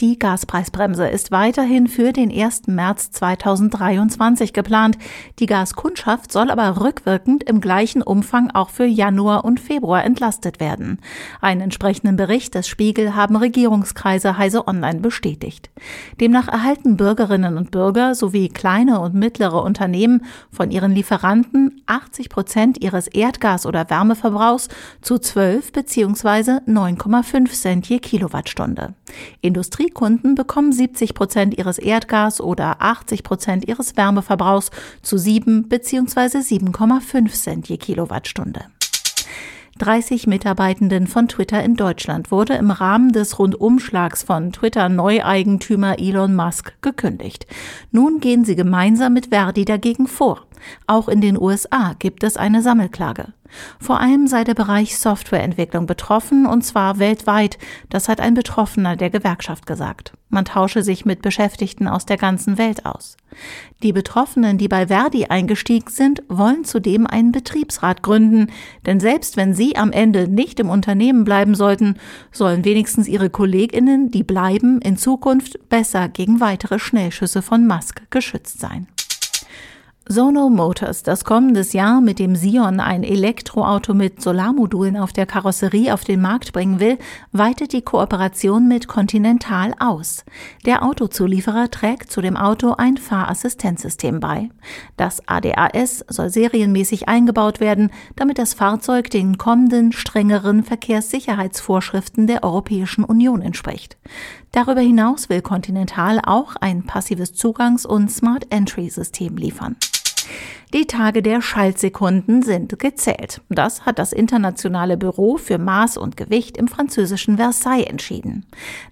Die Gaspreisbremse ist weiterhin für den 1. März 2023 geplant. Die Gaskundschaft soll aber rückwirkend im gleichen Umfang auch für Januar und Februar entlastet werden. Einen entsprechenden Bericht des Spiegel haben Regierungskreise Heise Online bestätigt. Demnach erhalten Bürgerinnen und Bürger sowie kleine und mittlere Unternehmen von ihren Lieferanten 80 Prozent ihres Erdgas- oder Wärmeverbrauchs zu 12 bzw bzw. 9,5 Cent je Kilowattstunde. Industriekunden bekommen 70 Prozent ihres Erdgas- oder 80 Prozent ihres Wärmeverbrauchs zu 7 bzw. 7,5 Cent je Kilowattstunde. 30 Mitarbeitenden von Twitter in Deutschland wurde im Rahmen des Rundumschlags von Twitter-Neueigentümer Elon Musk gekündigt. Nun gehen sie gemeinsam mit Verdi dagegen vor. Auch in den USA gibt es eine Sammelklage. Vor allem sei der Bereich Softwareentwicklung betroffen, und zwar weltweit. Das hat ein Betroffener der Gewerkschaft gesagt. Man tausche sich mit Beschäftigten aus der ganzen Welt aus. Die Betroffenen, die bei Verdi eingestiegen sind, wollen zudem einen Betriebsrat gründen, denn selbst wenn sie am Ende nicht im Unternehmen bleiben sollten, sollen wenigstens ihre Kolleginnen, die bleiben, in Zukunft besser gegen weitere Schnellschüsse von Musk geschützt sein. Sono Motors, das kommendes Jahr mit dem Sion ein Elektroauto mit Solarmodulen auf der Karosserie auf den Markt bringen will, weitet die Kooperation mit Continental aus. Der Autozulieferer trägt zu dem Auto ein Fahrassistenzsystem bei. Das ADAS soll serienmäßig eingebaut werden, damit das Fahrzeug den kommenden strengeren Verkehrssicherheitsvorschriften der Europäischen Union entspricht. Darüber hinaus will Continental auch ein passives Zugangs- und Smart Entry-System liefern. Die Tage der Schaltsekunden sind gezählt. Das hat das Internationale Büro für Maß und Gewicht im französischen Versailles entschieden.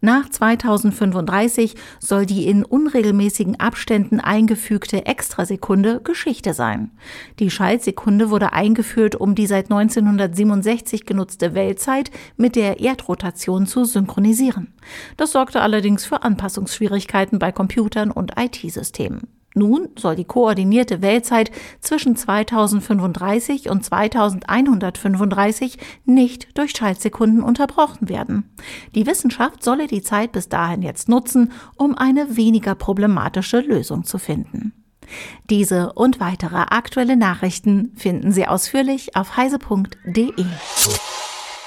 Nach 2035 soll die in unregelmäßigen Abständen eingefügte Extrasekunde Geschichte sein. Die Schaltsekunde wurde eingeführt, um die seit 1967 genutzte Weltzeit mit der Erdrotation zu synchronisieren. Das sorgte allerdings für Anpassungsschwierigkeiten bei Computern und IT-Systemen. Nun soll die koordinierte Weltzeit zwischen 2035 und 2135 nicht durch Schaltsekunden unterbrochen werden. Die Wissenschaft solle die Zeit bis dahin jetzt nutzen, um eine weniger problematische Lösung zu finden. Diese und weitere aktuelle Nachrichten finden Sie ausführlich auf heise.de.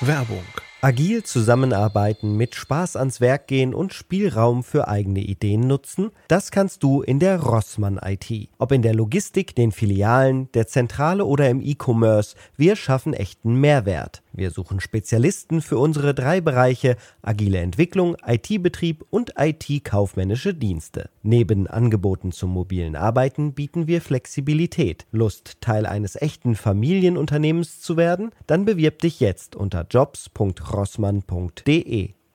Werbung Agil zusammenarbeiten, mit Spaß ans Werk gehen und Spielraum für eigene Ideen nutzen, das kannst du in der Rossmann IT. Ob in der Logistik, den Filialen, der Zentrale oder im E-Commerce, wir schaffen echten Mehrwert. Wir suchen Spezialisten für unsere drei Bereiche agile Entwicklung, IT-Betrieb und IT-kaufmännische Dienste. Neben Angeboten zum mobilen Arbeiten bieten wir Flexibilität. Lust, Teil eines echten Familienunternehmens zu werden? Dann bewirb dich jetzt unter jobs.rossmann.de.